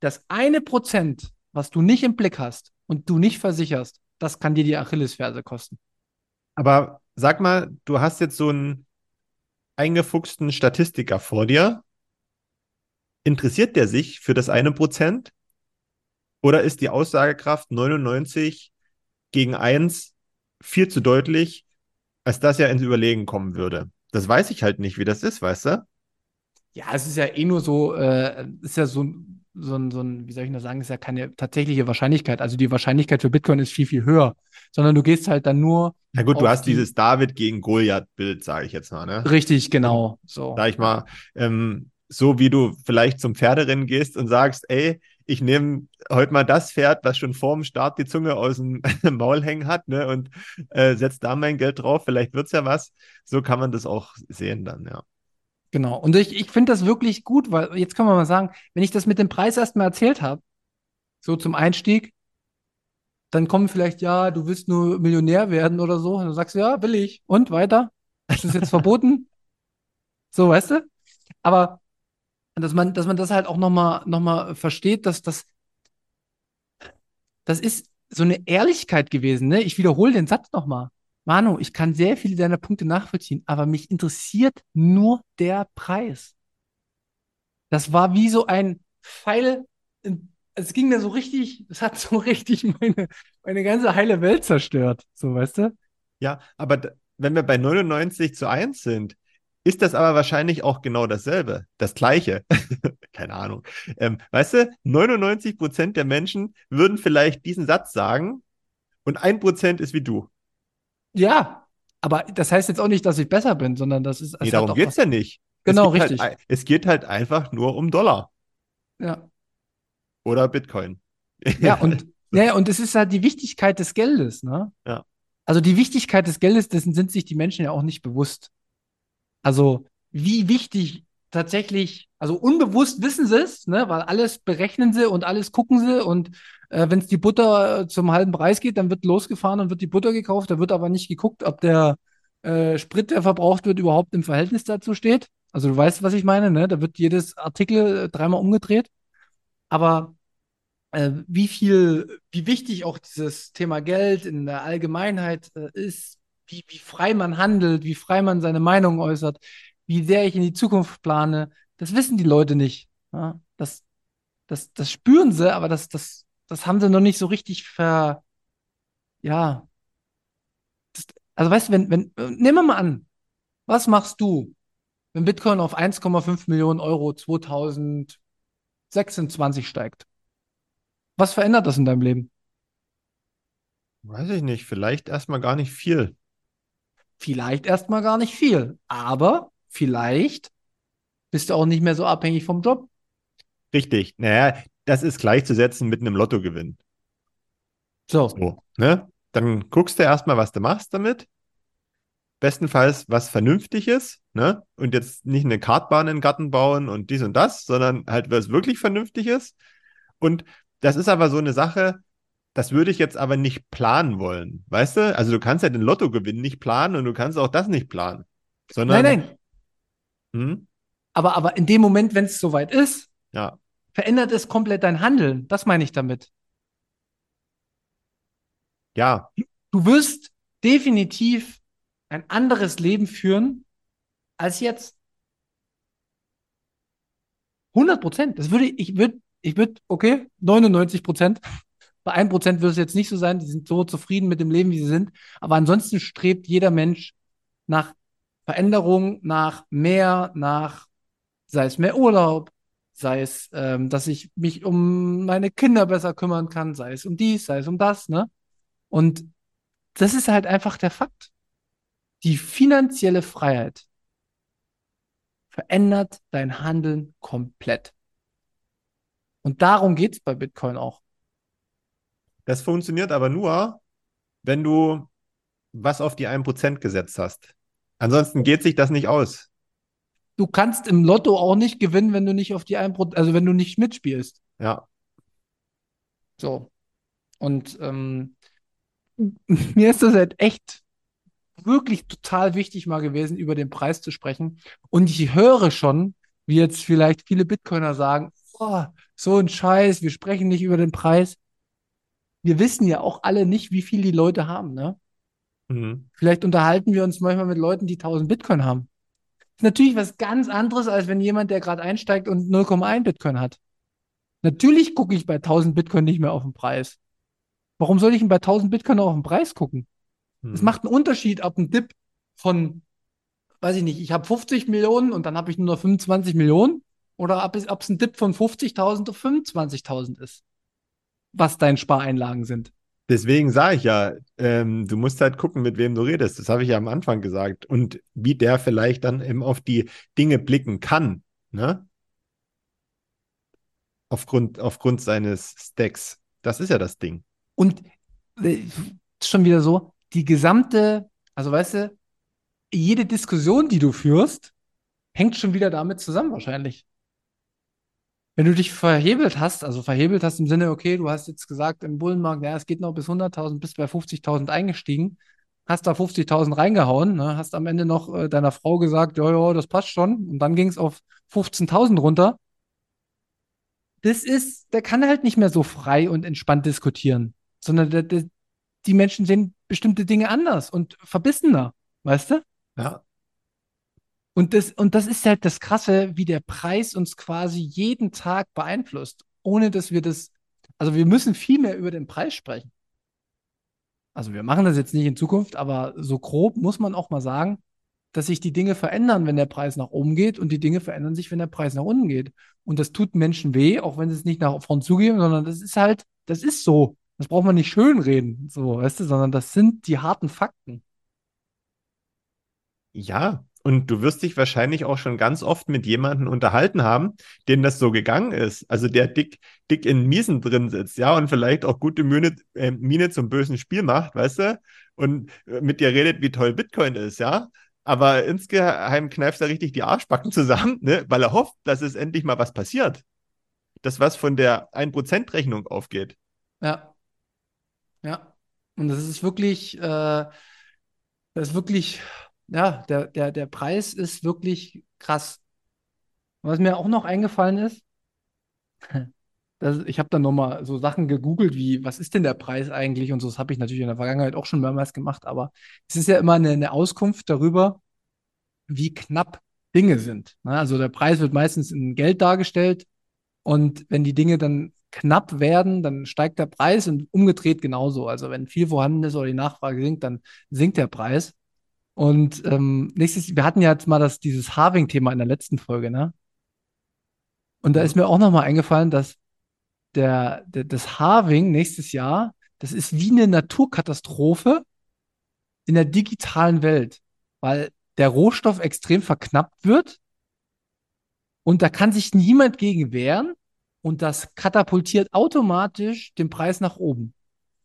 das eine Prozent, was du nicht im Blick hast und du nicht versicherst, das kann dir die Achillesferse kosten. Aber sag mal, du hast jetzt so einen eingefuchsten Statistiker vor dir. Interessiert der sich für das eine Prozent? Oder ist die Aussagekraft 99 gegen 1 viel zu deutlich, als dass er ins Überlegen kommen würde? Das weiß ich halt nicht, wie das ist, weißt du? Ja, es ist ja eh nur so, äh, ist ja so, so, ein, so ein, wie soll ich das sagen, ist ja keine tatsächliche Wahrscheinlichkeit. Also die Wahrscheinlichkeit für Bitcoin ist viel, viel höher. Sondern du gehst halt dann nur. Na gut, du hast die, dieses David gegen Goliath-Bild, sage ich jetzt mal, ne? Richtig, genau. So. Sag ich mal, ähm, so wie du vielleicht zum Pferderennen gehst und sagst, ey, ich nehme heute mal das Pferd, was schon vorm Start die Zunge aus dem Maul hängen hat, ne, und äh, setz da mein Geld drauf, vielleicht wird's ja was. So kann man das auch sehen dann, ja. Genau. Und ich, ich finde das wirklich gut, weil jetzt kann man mal sagen, wenn ich das mit dem Preis erstmal erzählt habe, so zum Einstieg, dann kommen vielleicht, ja, du willst nur Millionär werden oder so. Und du sagst, ja, will ich. Und weiter? Ist das jetzt verboten? So, weißt du? Aber dass man, dass man das halt auch nochmal noch mal versteht, dass das, das ist so eine Ehrlichkeit gewesen. Ne? Ich wiederhole den Satz nochmal. Manu, ich kann sehr viele deiner Punkte nachvollziehen, aber mich interessiert nur der Preis. Das war wie so ein Pfeil. Es ging mir so richtig, es hat so richtig meine, meine ganze heile Welt zerstört. So, weißt du? Ja, aber wenn wir bei 99 zu 1 sind, ist das aber wahrscheinlich auch genau dasselbe, das Gleiche. Keine Ahnung. Ähm, weißt du, 99 Prozent der Menschen würden vielleicht diesen Satz sagen und ein Prozent ist wie du. Ja, aber das heißt jetzt auch nicht, dass ich besser bin, sondern das ist. Nee, darum geht es ja nicht. Genau, es halt richtig. Halt, es geht halt einfach nur um Dollar. Ja. Oder Bitcoin. Ja, und, ja, und es ist halt die Wichtigkeit des Geldes, ne? Ja. Also die Wichtigkeit des Geldes, dessen sind sich die Menschen ja auch nicht bewusst. Also wie wichtig tatsächlich, also unbewusst wissen sie es, ne, weil alles berechnen sie und alles gucken sie und äh, wenn es die Butter äh, zum halben Preis geht, dann wird losgefahren und wird die Butter gekauft, da wird aber nicht geguckt, ob der äh, Sprit, der verbraucht wird, überhaupt im Verhältnis dazu steht. Also du weißt, was ich meine, ne? Da wird jedes Artikel äh, dreimal umgedreht. Aber äh, wie viel, wie wichtig auch dieses Thema Geld in der Allgemeinheit ist, wie, wie frei man handelt, wie frei man seine Meinung äußert, wie sehr ich in die Zukunft plane, das wissen die Leute nicht. Ja? Das, das, das spüren sie, aber das, das, das haben sie noch nicht so richtig ver. Ja. Das, also weißt du, wenn, wenn, nehmen wir mal an, was machst du, wenn Bitcoin auf 1,5 Millionen Euro 2026 steigt? Was verändert das in deinem Leben? Weiß ich nicht, vielleicht erstmal gar nicht viel. Vielleicht erstmal gar nicht viel, aber vielleicht bist du auch nicht mehr so abhängig vom Job. Richtig. Naja, das ist gleichzusetzen mit einem Lottogewinn. So. so ne? Dann guckst du erstmal, was du machst damit. Bestenfalls was Vernünftiges, ne? Und jetzt nicht eine Kartbahn in den Garten bauen und dies und das, sondern halt was wirklich Vernünftiges. Und das ist aber so eine Sache, das würde ich jetzt aber nicht planen wollen. Weißt du? Also du kannst ja den Lottogewinn nicht planen und du kannst auch das nicht planen. Sondern, nein, nein. Hm? Aber, aber in dem Moment, wenn es soweit ist, ja. verändert es komplett dein Handeln. Das meine ich damit. Ja. Du wirst definitiv ein anderes Leben führen als jetzt. 100 Prozent. Das würde ich würde ich würde okay 99 Prozent bei 1% wird es jetzt nicht so sein, die sind so zufrieden mit dem Leben, wie sie sind. Aber ansonsten strebt jeder Mensch nach Veränderung, nach mehr, nach, sei es mehr Urlaub, sei es, ähm, dass ich mich um meine Kinder besser kümmern kann, sei es um dies, sei es um das, ne? Und das ist halt einfach der Fakt. Die finanzielle Freiheit verändert dein Handeln komplett. Und darum geht es bei Bitcoin auch. Das funktioniert aber nur, wenn du was auf die 1% gesetzt hast. Ansonsten geht sich das nicht aus. Du kannst im Lotto auch nicht gewinnen, wenn du nicht auf die 1%, also wenn du nicht mitspielst. Ja. So. Und ähm, mir ist das halt echt wirklich total wichtig mal gewesen, über den Preis zu sprechen. Und ich höre schon, wie jetzt vielleicht viele Bitcoiner sagen, oh, so ein Scheiß, wir sprechen nicht über den Preis wir wissen ja auch alle nicht, wie viel die Leute haben, ne? Mhm. Vielleicht unterhalten wir uns manchmal mit Leuten, die 1000 Bitcoin haben. Das ist natürlich was ganz anderes, als wenn jemand, der gerade einsteigt und 0,1 Bitcoin hat. Natürlich gucke ich bei 1000 Bitcoin nicht mehr auf den Preis. Warum soll ich denn bei 1000 Bitcoin noch auf den Preis gucken? Es mhm. macht einen Unterschied, ob ein Dip von, weiß ich nicht, ich habe 50 Millionen und dann habe ich nur noch 25 Millionen oder ob es, ob es ein Dip von 50.000 auf 25.000 ist was deine Spareinlagen sind. Deswegen sage ich ja, ähm, du musst halt gucken, mit wem du redest. Das habe ich ja am Anfang gesagt. Und wie der vielleicht dann eben auf die Dinge blicken kann. Ne? Aufgrund, aufgrund seines Stacks. Das ist ja das Ding. Und äh, schon wieder so, die gesamte, also weißt du, jede Diskussion, die du führst, hängt schon wieder damit zusammen wahrscheinlich. Wenn du dich verhebelt hast, also verhebelt hast im Sinne, okay, du hast jetzt gesagt im Bullenmarkt, ja, es geht noch bis 100.000, bist bei 50.000 eingestiegen, hast da 50.000 reingehauen, ne, hast am Ende noch äh, deiner Frau gesagt, ja, ja, das passt schon, und dann ging es auf 15.000 runter, das ist, der kann halt nicht mehr so frei und entspannt diskutieren, sondern der, der, die Menschen sehen bestimmte Dinge anders und verbissener, weißt du? Ja. Und das, und das ist halt das Krasse, wie der Preis uns quasi jeden Tag beeinflusst, ohne dass wir das, also wir müssen viel mehr über den Preis sprechen. Also wir machen das jetzt nicht in Zukunft, aber so grob muss man auch mal sagen, dass sich die Dinge verändern, wenn der Preis nach oben geht und die Dinge verändern sich, wenn der Preis nach unten geht. Und das tut Menschen weh, auch wenn sie es nicht nach vorn zugeben, sondern das ist halt, das ist so. Das braucht man nicht schönreden, so, weißt du, sondern das sind die harten Fakten. Ja, und du wirst dich wahrscheinlich auch schon ganz oft mit jemandem unterhalten haben, dem das so gegangen ist. Also der dick, dick in Miesen drin sitzt, ja, und vielleicht auch gute Miene, äh, Miene zum bösen Spiel macht, weißt du? Und äh, mit dir redet, wie toll Bitcoin ist, ja. Aber insgeheim kneift er richtig die Arschbacken zusammen, ne? weil er hofft, dass es endlich mal was passiert. Dass was von der 1%-Rechnung aufgeht. Ja. Ja. Und das ist wirklich, äh, das ist wirklich ja, der, der, der Preis ist wirklich krass. Was mir auch noch eingefallen ist, das, ich habe dann nochmal so Sachen gegoogelt, wie, was ist denn der Preis eigentlich? Und so, das habe ich natürlich in der Vergangenheit auch schon mehrmals gemacht, aber es ist ja immer eine, eine Auskunft darüber, wie knapp Dinge sind. Ne? Also der Preis wird meistens in Geld dargestellt und wenn die Dinge dann knapp werden, dann steigt der Preis und umgedreht genauso. Also wenn viel vorhanden ist oder die Nachfrage sinkt, dann sinkt der Preis. Und ähm, nächstes, wir hatten ja jetzt mal das, dieses Halving-Thema in der letzten Folge, ne? Und da ist mir auch nochmal eingefallen, dass der, der, das Halving nächstes Jahr, das ist wie eine Naturkatastrophe in der digitalen Welt, weil der Rohstoff extrem verknappt wird und da kann sich niemand gegen wehren und das katapultiert automatisch den Preis nach oben.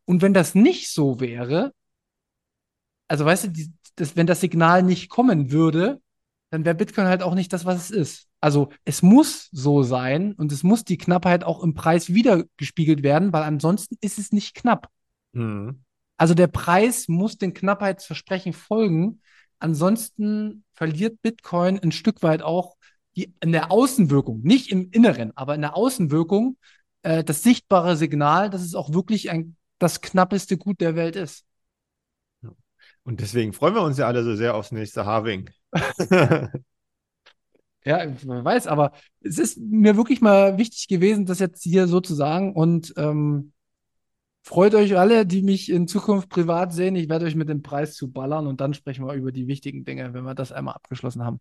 Und wenn das nicht so wäre, also weißt du, die, das, wenn das Signal nicht kommen würde, dann wäre Bitcoin halt auch nicht das, was es ist. Also es muss so sein und es muss die Knappheit auch im Preis wiedergespiegelt werden, weil ansonsten ist es nicht knapp. Mhm. Also der Preis muss den Knappheitsversprechen folgen. Ansonsten verliert Bitcoin ein Stück weit auch die, in der Außenwirkung, nicht im Inneren, aber in der Außenwirkung, äh, das sichtbare Signal, dass es auch wirklich ein, das knappeste Gut der Welt ist. Und deswegen freuen wir uns ja alle so sehr aufs nächste Harving. ja, man weiß, aber es ist mir wirklich mal wichtig gewesen, das jetzt hier so zu sagen. Und ähm, freut euch alle, die mich in Zukunft privat sehen. Ich werde euch mit dem Preis zu ballern und dann sprechen wir über die wichtigen Dinge, wenn wir das einmal abgeschlossen haben.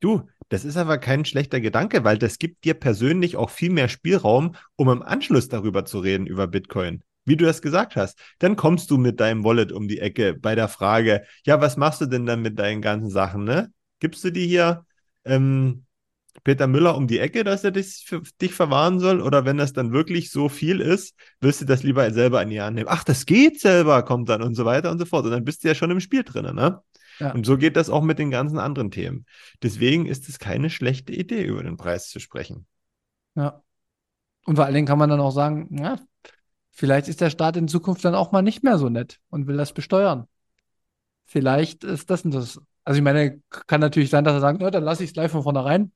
Du, das ist aber kein schlechter Gedanke, weil das gibt dir persönlich auch viel mehr Spielraum, um im Anschluss darüber zu reden, über Bitcoin wie du das gesagt hast, dann kommst du mit deinem Wallet um die Ecke bei der Frage, ja, was machst du denn dann mit deinen ganzen Sachen, ne? Gibst du die hier ähm, Peter Müller um die Ecke, dass er dich, für, dich verwahren soll? Oder wenn das dann wirklich so viel ist, wirst du das lieber selber in die Hand nehmen? Ach, das geht selber, kommt dann und so weiter und so fort. Und dann bist du ja schon im Spiel drin, ne? Ja. Und so geht das auch mit den ganzen anderen Themen. Deswegen ist es keine schlechte Idee, über den Preis zu sprechen. Ja. Und vor allen Dingen kann man dann auch sagen, ja, Vielleicht ist der Staat in Zukunft dann auch mal nicht mehr so nett und will das besteuern. Vielleicht ist das das. Also ich meine, kann natürlich sein, dass er sagt, dann lasse ich es gleich von vornherein.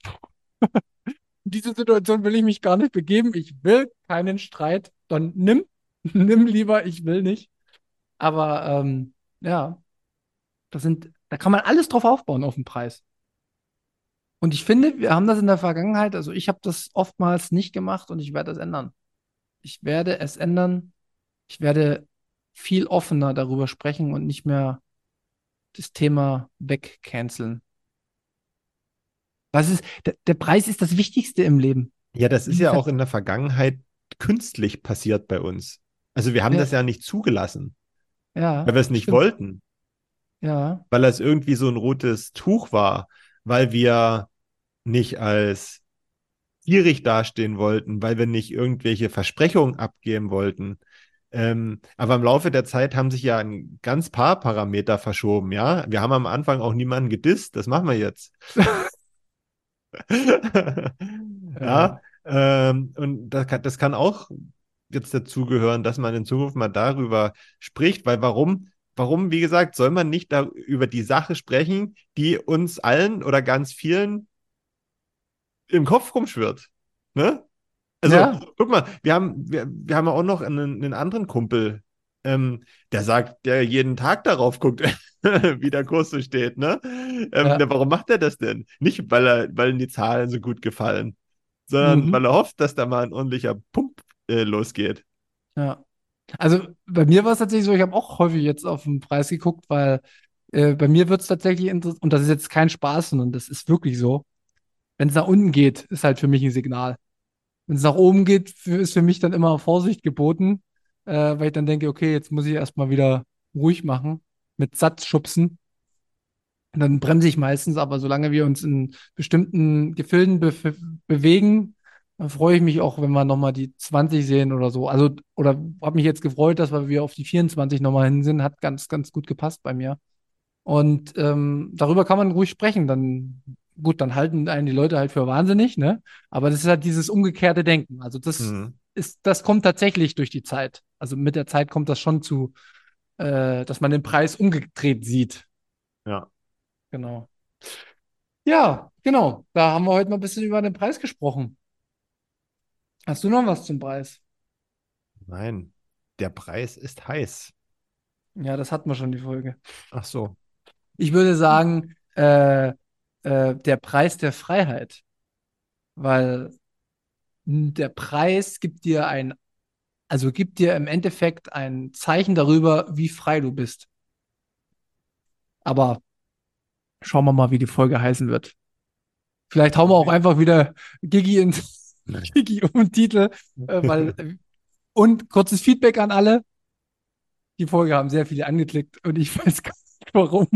In diese Situation will ich mich gar nicht begeben. Ich will keinen Streit. Dann nimm, nimm lieber, ich will nicht. Aber ähm, ja, das sind, da kann man alles drauf aufbauen auf den Preis. Und ich finde, wir haben das in der Vergangenheit, also ich habe das oftmals nicht gemacht und ich werde das ändern ich werde es ändern. Ich werde viel offener darüber sprechen und nicht mehr das Thema wegcanceln. Was ist, der, der Preis ist das Wichtigste im Leben. Ja, das ist ja auch in der Vergangenheit künstlich passiert bei uns. Also wir haben ja. das ja nicht zugelassen. Ja. Weil wir es nicht stimmt. wollten. Ja. Weil das irgendwie so ein rotes Tuch war, weil wir nicht als gierig dastehen wollten, weil wir nicht irgendwelche Versprechungen abgeben wollten. Ähm, aber im Laufe der Zeit haben sich ja ein ganz paar Parameter verschoben, ja. Wir haben am Anfang auch niemanden gedisst, das machen wir jetzt. ja, ähm, und das kann, das kann auch jetzt dazugehören, dass man in Zukunft mal darüber spricht, weil warum, warum, wie gesagt, soll man nicht da über die Sache sprechen, die uns allen oder ganz vielen im Kopf rumschwirrt. Ne? Also, Ja. guck mal, wir haben, wir, wir haben auch noch einen, einen anderen Kumpel, ähm, der sagt, der jeden Tag darauf guckt, wie der Kurs so steht, ne? Ähm, Ja. na, warum macht er das denn? Nicht, weil er, weil ihm die Zahlen so gut gefallen, sondern Mhm. weil er hofft, dass da mal ein ordentlicher Pump äh, losgeht. Ja. Also bei mir war es tatsächlich so, ich habe auch häufig jetzt auf den Preis geguckt, weil äh, bei mir wird es tatsächlich interessant, und das ist jetzt kein Spaß, sondern das ist wirklich so. Wenn es nach unten geht, ist halt für mich ein Signal. Wenn es nach oben geht, ist für mich dann immer Vorsicht geboten, äh, weil ich dann denke, okay, jetzt muss ich erstmal wieder ruhig machen, mit Satz schubsen. Und dann bremse ich meistens, aber solange wir uns in bestimmten Gefilden be bewegen, dann freue ich mich auch, wenn wir nochmal die 20 sehen oder so. Also, oder habe mich jetzt gefreut, dass wir auf die 24 nochmal hin sind. Hat ganz, ganz gut gepasst bei mir. Und ähm, darüber kann man ruhig sprechen. Dann, gut, dann halten einen die Leute halt für wahnsinnig, ne? Aber das ist halt dieses umgekehrte Denken. Also das Mhm. ist, das kommt tatsächlich durch die Zeit. Also mit der Zeit kommt das schon zu, äh, dass man den Preis umgedreht sieht. Ja. Genau. Ja, genau. Da haben wir heute mal ein bisschen über den Preis gesprochen. Hast du noch was zum Preis? Nein, der Preis ist heiß. Ja, das hatten wir schon, die Folge. Ach so. Ich würde sagen, äh, äh, der Preis der Freiheit. Weil der Preis gibt dir ein, also gibt dir im Endeffekt ein Zeichen darüber, wie frei du bist. Aber schauen wir mal, wie die Folge heißen wird. Vielleicht hauen wir auch einfach wieder Gigi in Gigi um den Titel, äh, weil und kurzes Feedback an alle. Die Folge haben sehr viele angeklickt und ich weiß gar nicht warum.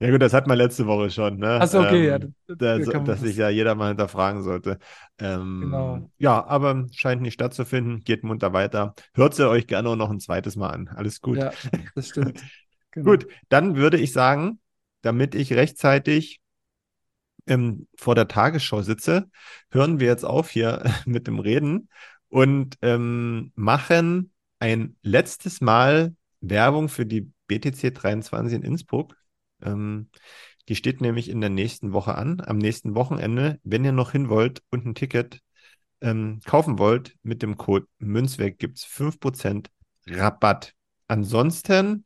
Ja gut, das hat man letzte Woche schon, ne? Achso, okay, ja. Ähm, das- da, da so- kann man dass sich ja jeder mal hinterfragen sollte. Ähm, Genau. Ja, aber scheint nicht stattzufinden. Geht munter weiter. Hört sie euch gerne auch noch ein zweites Mal an. Alles gut. Ja, das stimmt. Genau. Gut, dann würde ich sagen, damit ich rechtzeitig ähm, vor der Tagesschau sitze, hören wir jetzt auf hier mit dem Reden und ähm, machen ein letztes Mal Werbung für die BTC 23 in Innsbruck. Ähm, die steht nämlich in der nächsten Woche an, am nächsten Wochenende. Wenn ihr noch hin wollt und ein Ticket ähm, kaufen wollt, mit dem Code Münzweg gibt es 5% Rabatt. Ansonsten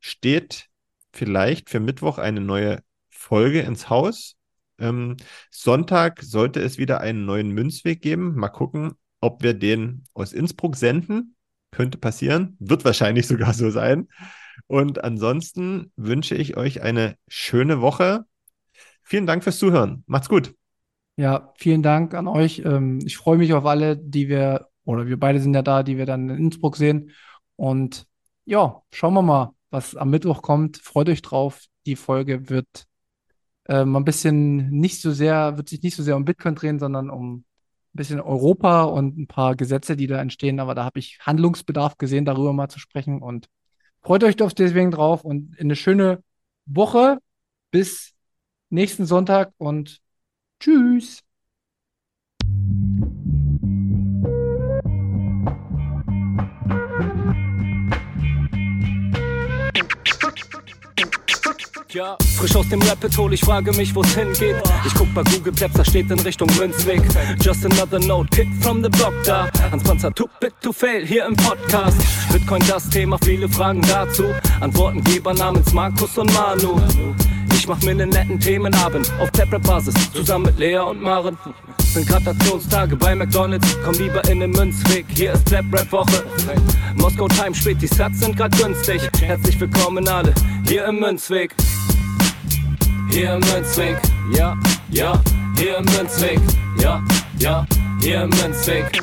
steht vielleicht für Mittwoch eine neue Folge ins Haus. Ähm, Sonntag sollte es wieder einen neuen Münzweg geben. Mal gucken, ob wir den aus Innsbruck senden. Könnte passieren. Wird wahrscheinlich sogar so sein. Und ansonsten wünsche ich euch eine schöne Woche. Vielen Dank fürs Zuhören. Macht's gut. Ja, vielen Dank an euch. Ähm, ich freue mich auf alle, die wir, oder wir beide sind ja da, die wir dann in Innsbruck sehen. Und ja, schauen wir mal, was am Mittwoch kommt. Freut euch drauf. Die Folge wird ähm, ein bisschen nicht so sehr, wird sich nicht so sehr um Bitcoin drehen, sondern um ein bisschen Europa und ein paar Gesetze, die da entstehen. Aber da habe ich Handlungsbedarf gesehen, darüber mal zu sprechen. Und freut euch doch deswegen drauf und eine schöne Woche bis nächsten Sonntag und tschüss. Ja, frisch aus dem Rapid Hole, ich frage mich, wo's hingeht. Ich guck bei Google Maps, da steht in Richtung Münzweg. Just another note, Kid from the Block da. Panzer, too bit to fail, hier im Podcast. Bitcoin das Thema, viele Fragen dazu. Antwortengeber namens Markus und Manu. Ich mach mir nen netten Themenabend auf Taprap-Basis, zusammen mit Lea und Maren. Sind Gratationstage bei McDonalds, komm lieber in den Münzweg, hier ist Plap-Rap-Woche. Moskau Time spät, die Sats sind grad günstig. Herzlich willkommen alle, hier im Münzweg. Hier im Münzweg, ja, ja, hier im Münzweg, ja, ja, hier im Münzweg,